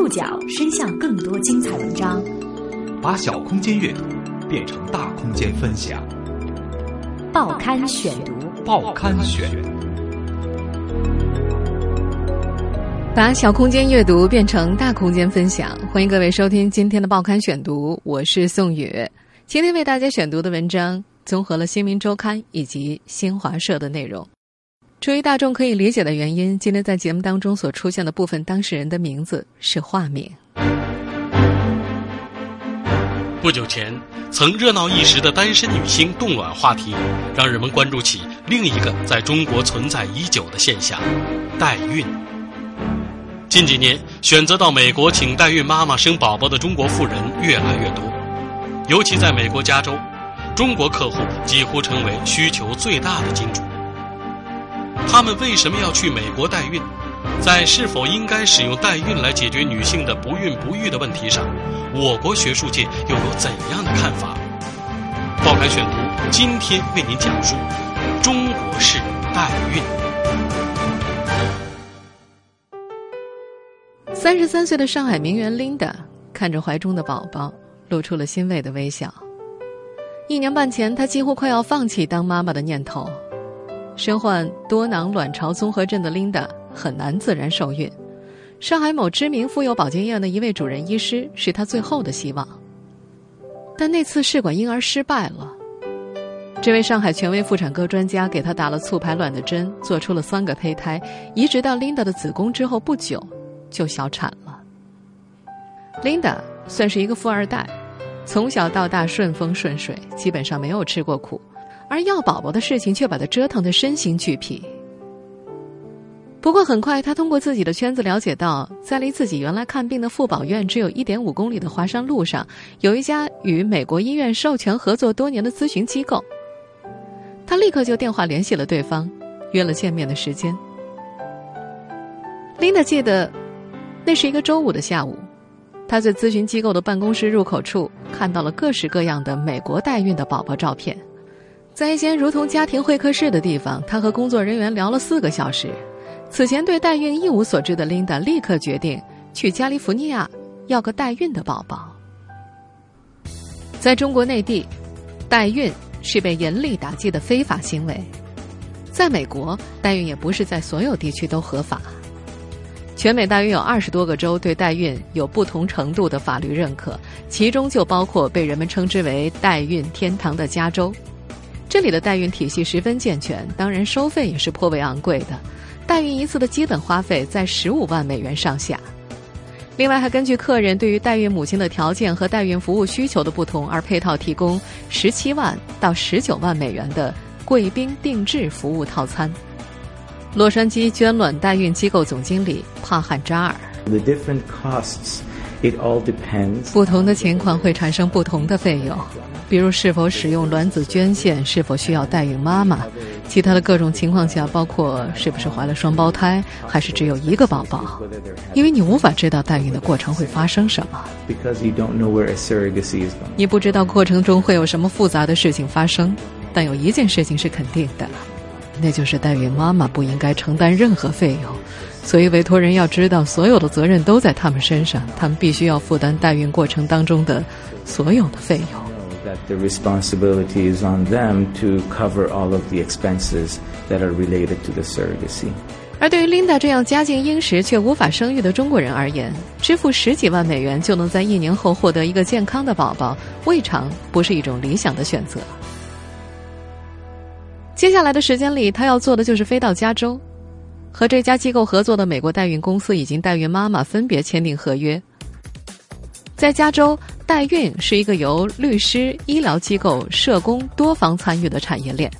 触角伸向更多精彩文章，把小空间阅读变成大空间分享。报刊选读，报刊选。把小空间阅读变成大空间分享，欢迎各位收听今天的报刊选读，我是宋宇。今天为大家选读的文章综合了《新民周刊》以及新华社的内容。出于大众可以理解的原因，今天在节目当中所出现的部分当事人的名字是化名。不久前，曾热闹一时的单身女星冻卵话题，让人们关注起另一个在中国存在已久的现象——代孕。近几年，选择到美国请代孕妈妈生宝宝的中国妇人越来越多，尤其在美国加州，中国客户几乎成为需求最大的金主。他们为什么要去美国代孕？在是否应该使用代孕来解决女性的不孕不育的问题上，我国学术界又有怎样的看法？报刊选读今天为您讲述中国式代孕。三十三岁的上海名媛 Linda 看着怀中的宝宝，露出了欣慰的微笑。一年半前，她几乎快要放弃当妈妈的念头。身患多囊卵巢综合症的 Linda 很难自然受孕，上海某知名妇幼保健院的一位主任医师是她最后的希望。但那次试管婴儿失败了，这位上海权威妇产科专家给她打了促排卵的针，做出了三个胚胎，移植到 Linda 的子宫之后不久就小产了。Linda 算是一个富二代，从小到大顺风顺水，基本上没有吃过苦。而要宝宝的事情却把他折腾得身心俱疲。不过很快，他通过自己的圈子了解到，在离自己原来看病的妇保院只有一点五公里的华山路上，有一家与美国医院授权合作多年的咨询机构。他立刻就电话联系了对方，约了见面的时间。琳达记得，那是一个周五的下午，他在咨询机构的办公室入口处看到了各式各样的美国代孕的宝宝照片。在一间如同家庭会客室的地方，他和工作人员聊了四个小时。此前对代孕一无所知的琳达立刻决定去加利福尼亚要个代孕的宝宝。在中国内地，代孕是被严厉打击的非法行为；在美国，代孕也不是在所有地区都合法。全美大约有二十多个州对代孕有不同程度的法律认可，其中就包括被人们称之为“代孕天堂”的加州。这里的代孕体系十分健全，当然收费也是颇为昂贵的。代孕一次的基本花费在十五万美元上下。另外，还根据客人对于代孕母亲的条件和代孕服务需求的不同而配套提供十七万到十九万美元的贵宾定制服务套餐。洛杉矶捐卵代孕机构总经理帕汉扎尔：The different costs, it all depends.。不同的情况会产生不同的费用。比如是否使用卵子捐献，是否需要代孕妈妈，其他的各种情况下，包括是不是怀了双胞胎，还是只有一个宝宝，因为你无法知道代孕的过程会发生什么。你不知道过程中会有什么复杂的事情发生，但有一件事情是肯定的，那就是代孕妈妈不应该承担任何费用，所以委托人要知道所有的责任都在他们身上，他们必须要负担代孕过程当中的所有的费用。The responsibility is on them to cover all of the expenses that are related to the surrogacy. 而对于 Linda 这样家境殷实却无法生育的中国人而言，支付十几万美元就能在一年后获得一个健康的宝宝，未尝不是一种理想的选择。接下来的时间里，他要做的就是飞到加州，和这家机构合作的美国代孕公司以及代孕妈妈分别签订合约。在加州，代孕是一个由律师、医疗机构、社工多方参与的产业链。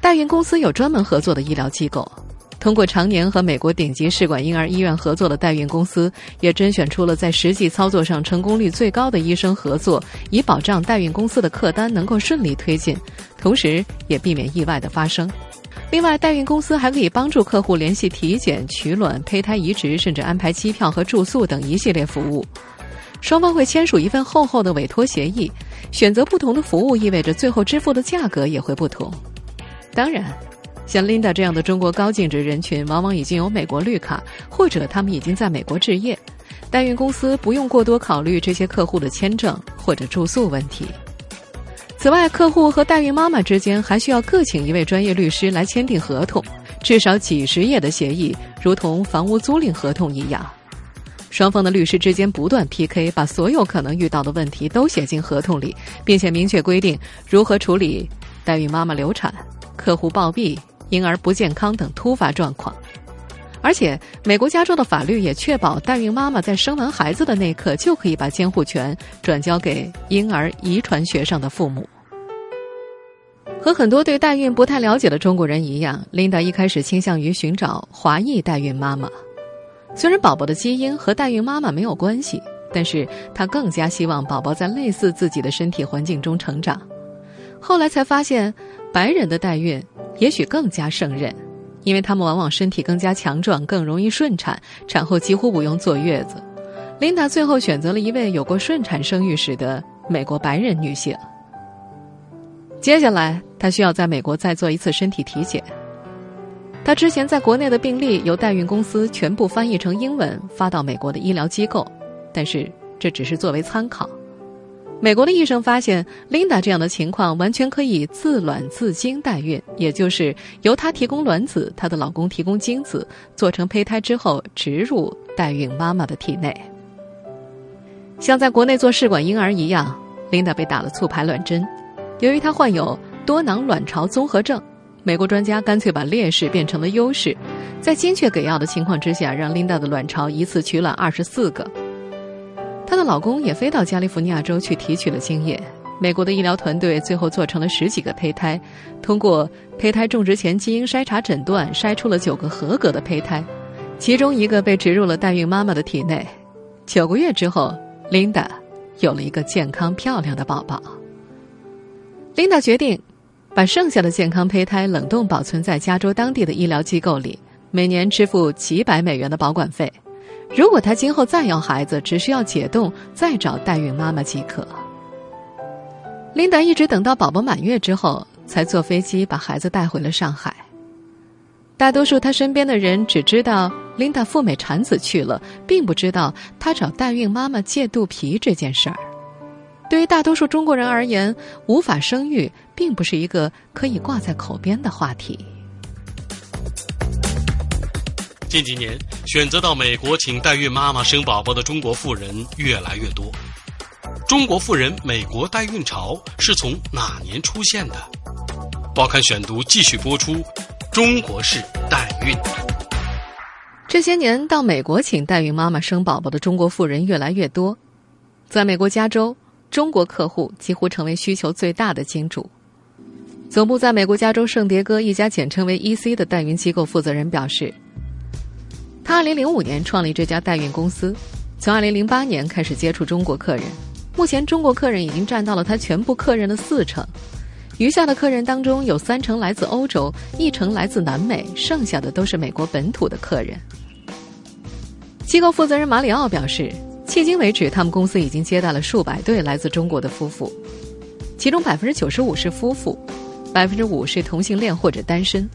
代孕公司有专门合作的医疗机构，通过常年和美国顶级试管婴儿医院合作的代孕公司，也甄选出了在实际操作上成功率最高的医生合作，以保障代孕公司的客单能够顺利推进，同时也避免意外的发生。另外，代孕公司还可以帮助客户联系体检、取卵、胚胎移植，甚至安排机票和住宿等一系列服务。双方会签署一份厚厚的委托协议，选择不同的服务意味着最后支付的价格也会不同。当然，像 Linda 这样的中国高净值人群，往往已经有美国绿卡，或者他们已经在美国置业，代孕公司不用过多考虑这些客户的签证或者住宿问题。此外，客户和代孕妈妈之间还需要各请一位专业律师来签订合同，至少几十页的协议，如同房屋租赁合同一样。双方的律师之间不断 PK，把所有可能遇到的问题都写进合同里，并且明确规定如何处理代孕妈妈流产、客户暴毙、婴儿不健康等突发状况。而且，美国加州的法律也确保代孕妈妈在生完孩子的那一刻就可以把监护权转交给婴儿遗传学上的父母。和很多对代孕不太了解的中国人一样，琳达一开始倾向于寻找华裔代孕妈妈。虽然宝宝的基因和代孕妈妈没有关系，但是她更加希望宝宝在类似自己的身体环境中成长。后来才发现，白人的代孕也许更加胜任。因为他们往往身体更加强壮，更容易顺产，产后几乎不用坐月子。琳达最后选择了一位有过顺产生育史的美国白人女性。接下来，她需要在美国再做一次身体体检。她之前在国内的病例由代孕公司全部翻译成英文发到美国的医疗机构，但是这只是作为参考。美国的医生发现，Linda 这样的情况完全可以自卵自精代孕，也就是由她提供卵子，她的老公提供精子，做成胚胎之后植入代孕妈妈的体内。像在国内做试管婴儿一样，Linda 被打了促排卵针。由于她患有多囊卵巢综合症，美国专家干脆把劣势变成了优势，在精确给药的情况之下，让 Linda 的卵巢一次取卵二十四个。她的老公也飞到加利福尼亚州去提取了精液。美国的医疗团队最后做成了十几个胚胎，通过胚胎种植前基因筛查诊断，筛出了九个合格的胚胎，其中一个被植入了代孕妈妈的体内。九个月之后，Linda 有了一个健康漂亮的宝宝。琳达决定把剩下的健康胚胎冷冻保存在加州当地的医疗机构里，每年支付几百美元的保管费。如果她今后再要孩子，只需要解冻再找代孕妈妈即可。琳达一直等到宝宝满月之后，才坐飞机把孩子带回了上海。大多数她身边的人只知道琳达赴美产子去了，并不知道她找代孕妈妈借肚皮这件事儿。对于大多数中国人而言，无法生育并不是一个可以挂在口边的话题。近几年，选择到美国请代孕妈妈生宝宝的中国妇人越来越多。中国妇人美国代孕潮是从哪年出现的？报刊选读继续播出：中国式代孕。这些年到美国请代孕妈妈生宝宝的中国妇人越来越多，在美国加州，中国客户几乎成为需求最大的金主。总部在美国加州圣迭戈一家简称为 “E.C.” 的代孕机构负责人表示。他二零零五年创立这家代孕公司，从二零零八年开始接触中国客人，目前中国客人已经占到了他全部客人的四成，余下的客人当中有三成来自欧洲，一成来自南美，剩下的都是美国本土的客人。机构负责人马里奥表示，迄今为止，他们公司已经接待了数百对来自中国的夫妇，其中百分之九十五是夫妇，百分之五是同性恋或者单身。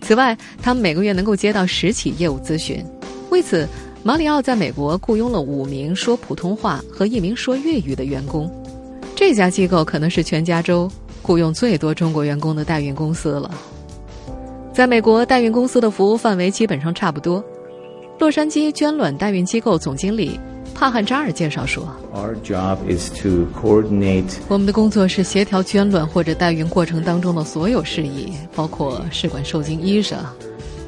此外，他们每个月能够接到十起业务咨询。为此，马里奥在美国雇佣了五名说普通话和一名说粤语的员工。这家机构可能是全加州雇佣最多中国员工的代孕公司了。在美国，代孕公司的服务范围基本上差不多。洛杉矶捐卵代孕机构总经理。帕汉扎尔介绍说：“我们的工作是协调捐卵或者代孕过程当中的所有事宜，包括试管受精医生、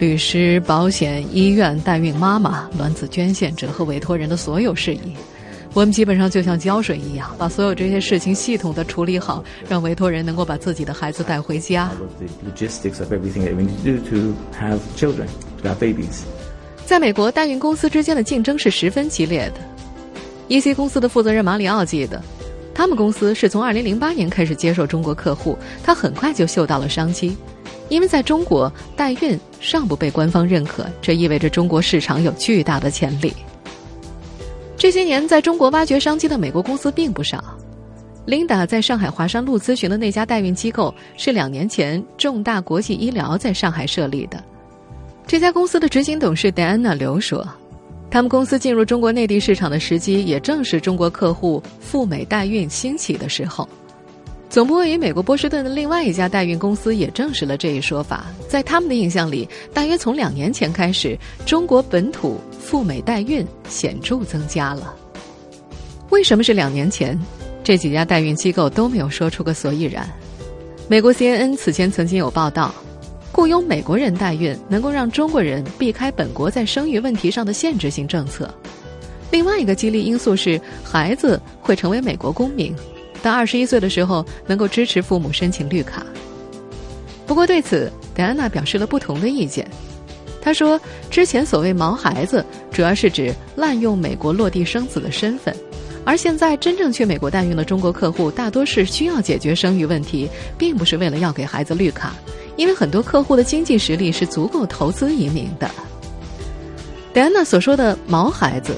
律师、保险、医院、代孕妈妈、卵子捐献者和委托人的所有事宜。我们基本上就像浇水一样，把所有这些事情系统的处理好，让委托人能够把自己的孩子带回家。”在美国，代孕公司之间的竞争是十分激烈的。E.C 公司的负责人马里奥记得，他们公司是从2008年开始接受中国客户，他很快就嗅到了商机，因为在中国代孕尚不被官方认可，这意味着中国市场有巨大的潜力。这些年在中国挖掘商机的美国公司并不少。Linda 在上海华山路咨询的那家代孕机构是两年前重大国际医疗在上海设立的。这家公司的执行董事戴安娜刘说。他们公司进入中国内地市场的时机，也正是中国客户赴美代孕兴起的时候。总部位于美国波士顿的另外一家代孕公司也证实了这一说法。在他们的印象里，大约从两年前开始，中国本土赴美代孕显著增加了。为什么是两年前？这几家代孕机构都没有说出个所以然。美国 CNN 此前曾经有报道。雇佣美国人代孕能够让中国人避开本国在生育问题上的限制性政策。另外一个激励因素是，孩子会成为美国公民，到二十一岁的时候能够支持父母申请绿卡。不过对此，戴安娜表示了不同的意见。她说，之前所谓“毛孩子”主要是指滥用美国落地生子的身份，而现在真正去美国代孕的中国客户，大多是需要解决生育问题，并不是为了要给孩子绿卡。因为很多客户的经济实力是足够投资移民的。戴安娜所说的“毛孩子”，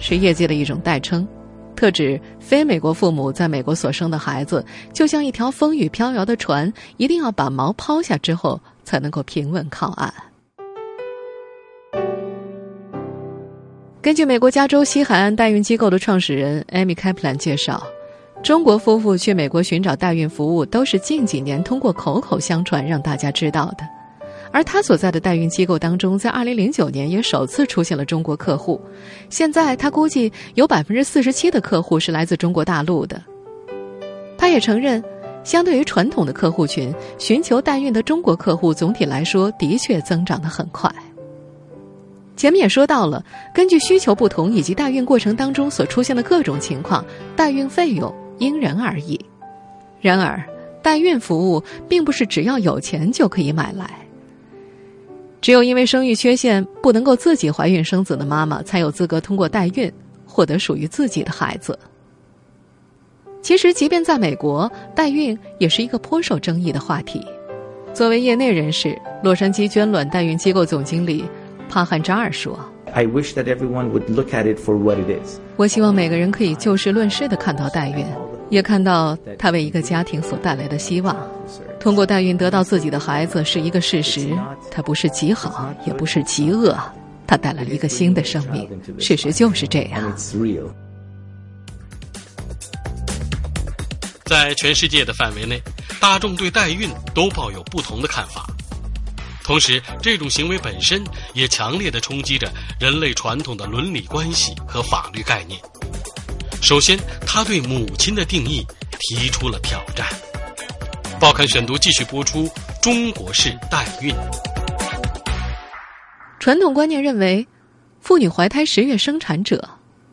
是业界的一种代称，特指非美国父母在美国所生的孩子，就像一条风雨飘摇的船，一定要把锚抛下之后，才能够平稳靠岸。根据美国加州西海岸代孕机构的创始人艾米·开普兰介绍。中国夫妇去美国寻找代孕服务，都是近几年通过口口相传让大家知道的。而他所在的代孕机构当中，在二零零九年也首次出现了中国客户。现在他估计有百分之四十七的客户是来自中国大陆的。他也承认，相对于传统的客户群，寻求代孕的中国客户总体来说的确增长得很快。前面也说到了，根据需求不同以及代孕过程当中所出现的各种情况，代孕费用。因人而异，然而代孕服务并不是只要有钱就可以买来。只有因为生育缺陷不能够自己怀孕生子的妈妈，才有资格通过代孕获得属于自己的孩子。其实，即便在美国，代孕也是一个颇受争议的话题。作为业内人士，洛杉矶捐卵代孕机构总经理帕汉扎尔说。I wish that everyone would look at it for what it is. 我希望每个人可以就事论事的看到代孕，也看到它为一个家庭所带来的希望。通过代孕得到自己的孩子是一个事实，它不是极好，也不是极恶，它带来了一个新的生命。事实就是这样。在全世界的范围内，大众对代孕都抱有不同的看法。同时，这种行为本身也强烈的冲击着人类传统的伦理关系和法律概念。首先，他对母亲的定义提出了挑战。报刊选读继续播出：中国式代孕。传统观念认为，妇女怀胎十月生产者，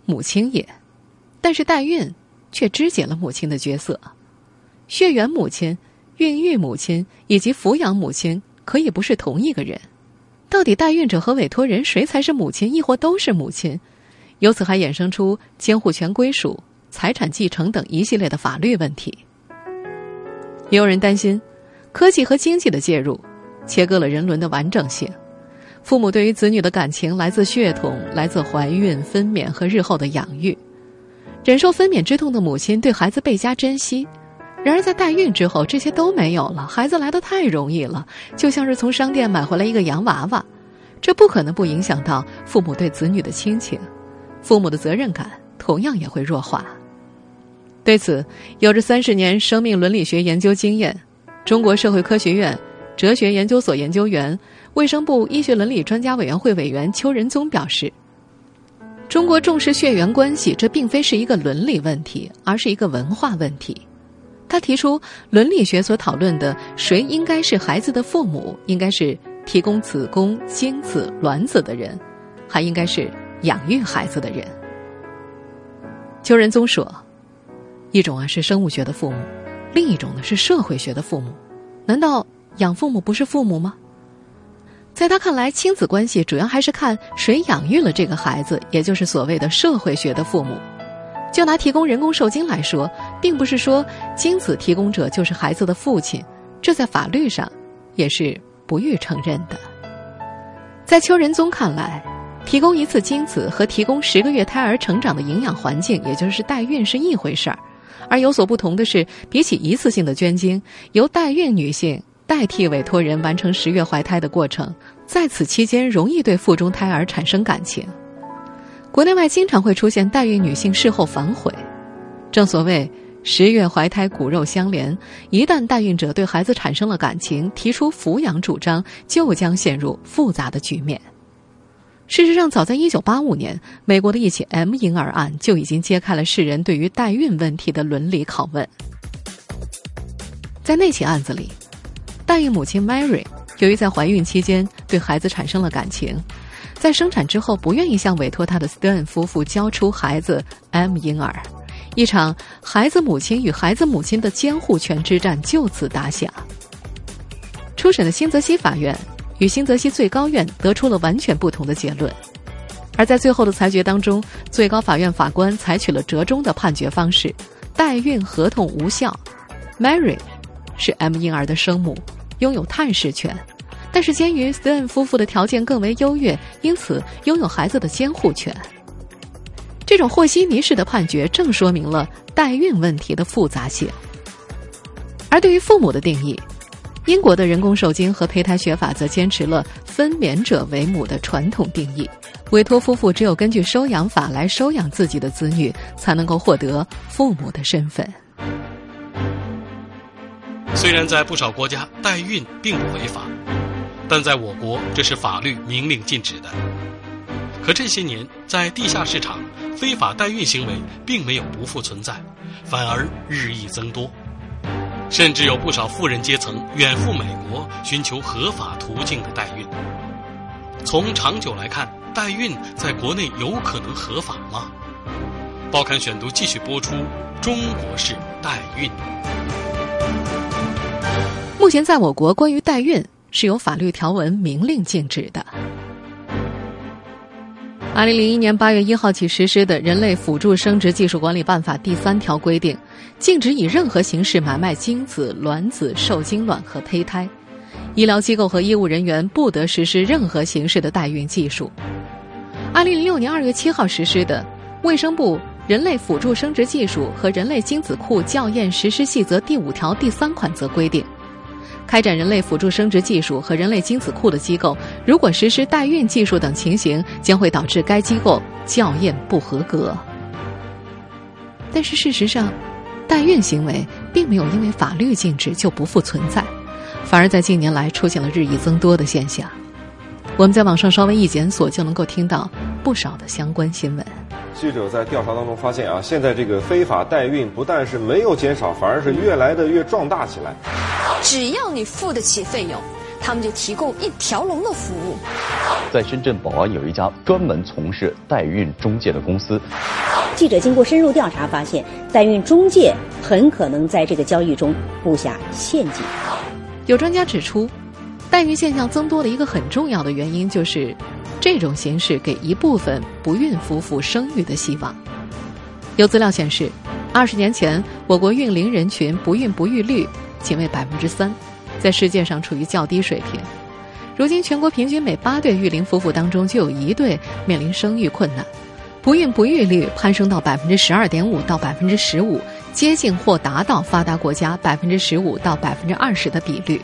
母亲也；但是代孕却肢解了母亲的角色。血缘母亲、孕育母亲以及抚养母亲。可以不是同一个人，到底代孕者和委托人谁才是母亲，亦或都是母亲？由此还衍生出监护权归属、财产继承等一系列的法律问题。也有人担心，科技和经济的介入，切割了人伦的完整性。父母对于子女的感情来自血统，来自怀孕、分娩和日后的养育。忍受分娩之痛的母亲对孩子倍加珍惜。然而，在代孕之后，这些都没有了。孩子来的太容易了，就像是从商店买回来一个洋娃娃，这不可能不影响到父母对子女的亲情，父母的责任感同样也会弱化。对此，有着三十年生命伦理学研究经验，中国社会科学院哲学研究所研究员、卫生部医学伦理专家委员会委员邱仁宗表示：“中国重视血缘关系，这并非是一个伦理问题，而是一个文化问题。”他提出，伦理学所讨论的谁应该是孩子的父母，应该是提供子宫、精子、卵子的人，还应该是养育孩子的人。邱仁宗说：“一种啊是生物学的父母，另一种呢是社会学的父母。难道养父母不是父母吗？”在他看来，亲子关系主要还是看谁养育了这个孩子，也就是所谓的社会学的父母。就拿提供人工受精来说，并不是说精子提供者就是孩子的父亲，这在法律上也是不予承认的。在邱仁宗看来，提供一次精子和提供十个月胎儿成长的营养环境，也就是代孕是一回事儿。而有所不同的是，比起一次性的捐精，由代孕女性代替委托人完成十月怀胎的过程，在此期间容易对腹中胎儿产生感情。国内外经常会出现代孕女性事后反悔。正所谓“十月怀胎，骨肉相连”，一旦代孕者对孩子产生了感情，提出抚养主张，就将陷入复杂的局面。事实上，早在1985年，美国的一起 M 婴儿案就已经揭开了世人对于代孕问题的伦理拷问。在那起案子里，代孕母亲 Mary 由于在怀孕期间对孩子产生了感情，在生产之后不愿意向委托他的斯特恩夫妇交出孩子 M 婴儿，一场孩子母亲与孩子母亲的监护权之战就此打响。初审的新泽西法院。与新泽西最高院得出了完全不同的结论，而在最后的裁决当中，最高法院法官采取了折中的判决方式，代孕合同无效。Mary 是 M 婴儿的生母，拥有探视权，但是鉴于 Stone 夫妇的条件更为优越，因此拥有孩子的监护权。这种和稀泥式的判决正说明了代孕问题的复杂性，而对于父母的定义。英国的人工受精和胚胎学法则坚持了分娩者为母的传统定义，委托夫妇只有根据收养法来收养自己的子女，才能够获得父母的身份。虽然在不少国家代孕并不违法，但在我国这是法律明令禁止的。可这些年，在地下市场，非法代孕行为并没有不复存在，反而日益增多。甚至有不少富人阶层远赴美国寻求合法途径的代孕。从长久来看，代孕在国内有可能合法吗？报刊选读继续播出：中国式代孕。目前，在我国，关于代孕是有法律条文明令禁止的。二零零一年八月一号起实施的《人类辅助生殖技术管理办法》第三条规定，禁止以任何形式买卖精子、卵子、受精卵和胚胎。医疗机构和医务人员不得实施任何形式的代孕技术。二零零六年二月七号实施的《卫生部人类辅助生殖技术和人类精子库校验实施细则》第五条第三款则规定。开展人类辅助生殖技术和人类精子库的机构，如果实施代孕技术等情形，将会导致该机构校验不合格。但是事实上，代孕行为并没有因为法律禁止就不复存在，反而在近年来出现了日益增多的现象。我们在网上稍微一检索，就能够听到不少的相关新闻。记者在调查当中发现啊，现在这个非法代孕不但是没有减少，反而是越来的越壮大起来。只要你付得起费用，他们就提供一条龙的服务。在深圳宝安有一家专门从事代孕中介的公司。记者经过深入调查发现，代孕中介很可能在这个交易中布下陷阱。有专家指出，代孕现象增多的一个很重要的原因就是。这种形式给一部分不孕夫妇生育的希望。有资料显示，二十年前我国孕龄人群不孕不育率仅为百分之三，在世界上处于较低水平。如今，全国平均每八对育龄夫妇当中就有一对面临生育困难，不孕不育率攀升到百分之十二点五到百分之十五，接近或达到发达国家百分之十五到百分之二十的比率。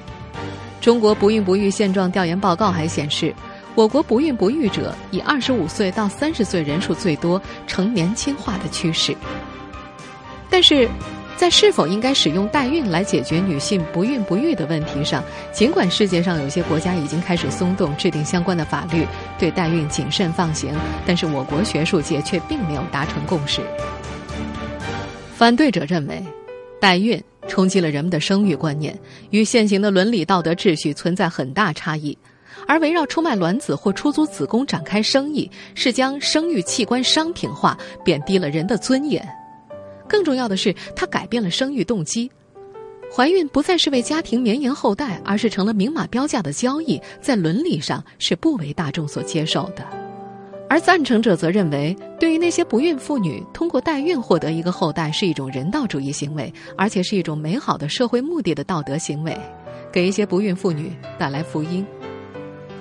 中国不孕不育现状调研报告还显示。我国不孕不育者以二十五岁到三十岁人数最多，呈年轻化的趋势。但是，在是否应该使用代孕来解决女性不孕不育的问题上，尽管世界上有些国家已经开始松动制定相关的法律，对代孕谨慎放行，但是我国学术界却并没有达成共识。反对者认为，代孕冲击了人们的生育观念，与现行的伦理道德秩序存在很大差异。而围绕出卖卵子或出租子宫展开生意，是将生育器官商品化，贬低了人的尊严。更重要的是，它改变了生育动机。怀孕不再是为家庭绵延后代，而是成了明码标价的交易，在伦理上是不为大众所接受的。而赞成者则认为，对于那些不孕妇女，通过代孕获得一个后代是一种人道主义行为，而且是一种美好的社会目的的道德行为，给一些不孕妇女带来福音。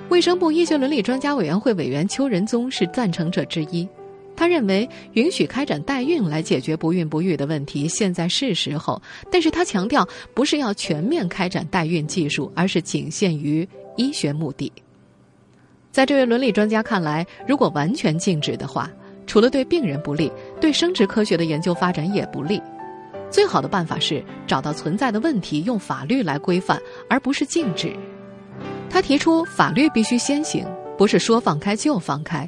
卫生部医学伦理专家委员会委员邱仁宗是赞成者之一，他认为允许开展代孕来解决不孕不育的问题，现在是时候。但是他强调，不是要全面开展代孕技术，而是仅限于医学目的。在这位伦理专家看来，如果完全禁止的话，除了对病人不利，对生殖科学的研究发展也不利。最好的办法是找到存在的问题，用法律来规范，而不是禁止。他提出，法律必须先行，不是说放开就放开。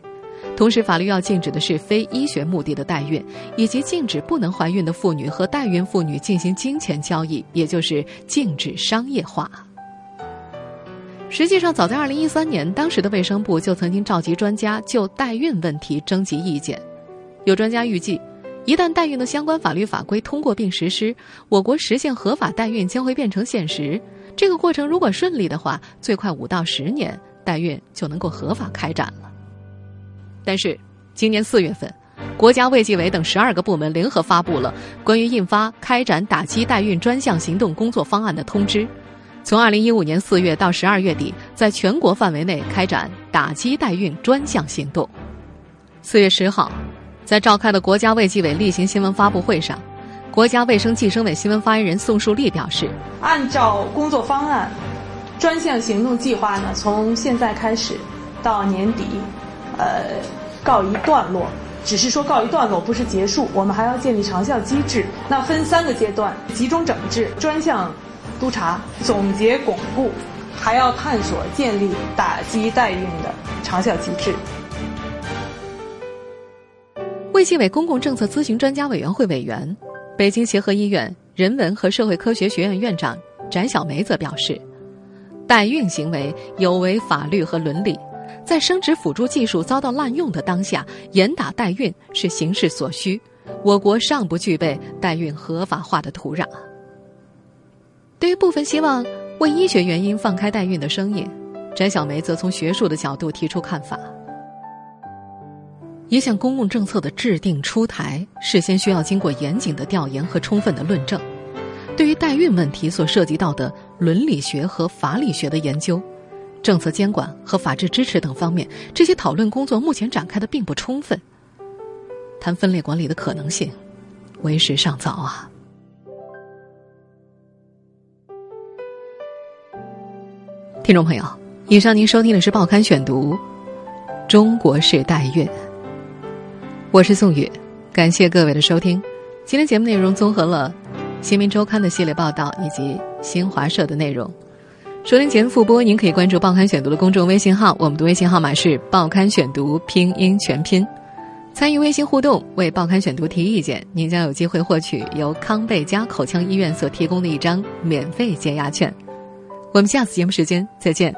同时，法律要禁止的是非医学目的的代孕，以及禁止不能怀孕的妇女和代孕妇女进行金钱交易，也就是禁止商业化。实际上，早在2013年，当时的卫生部就曾经召集专家就代孕问题征集意见。有专家预计，一旦代孕的相关法律法规通过并实施，我国实现合法代孕将会变成现实。这个过程如果顺利的话，最快五到十年，代孕就能够合法开展了。但是，今年四月份，国家卫计委等十二个部门联合发布了关于印发开展打击代孕专项行动工作方案的通知。从二零一五年四月到十二月底，在全国范围内开展打击代孕专项行动。四月十号，在召开的国家卫计委例行新闻发布会上，国家卫生计生委新闻发言人宋树立表示：“按照工作方案，专项行动计划呢，从现在开始到年底，呃，告一段落。只是说告一段落，不是结束。我们还要建立长效机制。那分三个阶段：集中整治、专项。”督查、总结、巩固，还要探索建立打击代孕的长效机制。卫计委公共政策咨询专家委员会委员、北京协和医院人文和社会科学学院院长翟小梅则表示，代孕行为有违法律和伦理，在生殖辅助技术遭到滥用的当下，严打代孕是形势所需，我国尚不具备代孕合法化的土壤。对于部分希望为医学原因放开代孕的声音，翟小梅则从学术的角度提出看法。一项公共政策的制定出台，事先需要经过严谨的调研和充分的论证。对于代孕问题所涉及到的伦理学和法理学的研究、政策监管和法治支持等方面，这些讨论工作目前展开的并不充分。谈分裂管理的可能性，为时尚早啊。听众朋友，以上您收听的是《报刊选读》，中国式代孕。我是宋宇，感谢各位的收听。今天节目内容综合了《新民周刊》的系列报道以及新华社的内容。收听前复播，您可以关注《报刊选读》的公众微信号，我们的微信号码是《报刊选读》拼音全拼。参与微信互动，为《报刊选读》提意见，您将有机会获取由康贝佳口腔医院所提供的一张免费解压券。我们下次节目时间再见。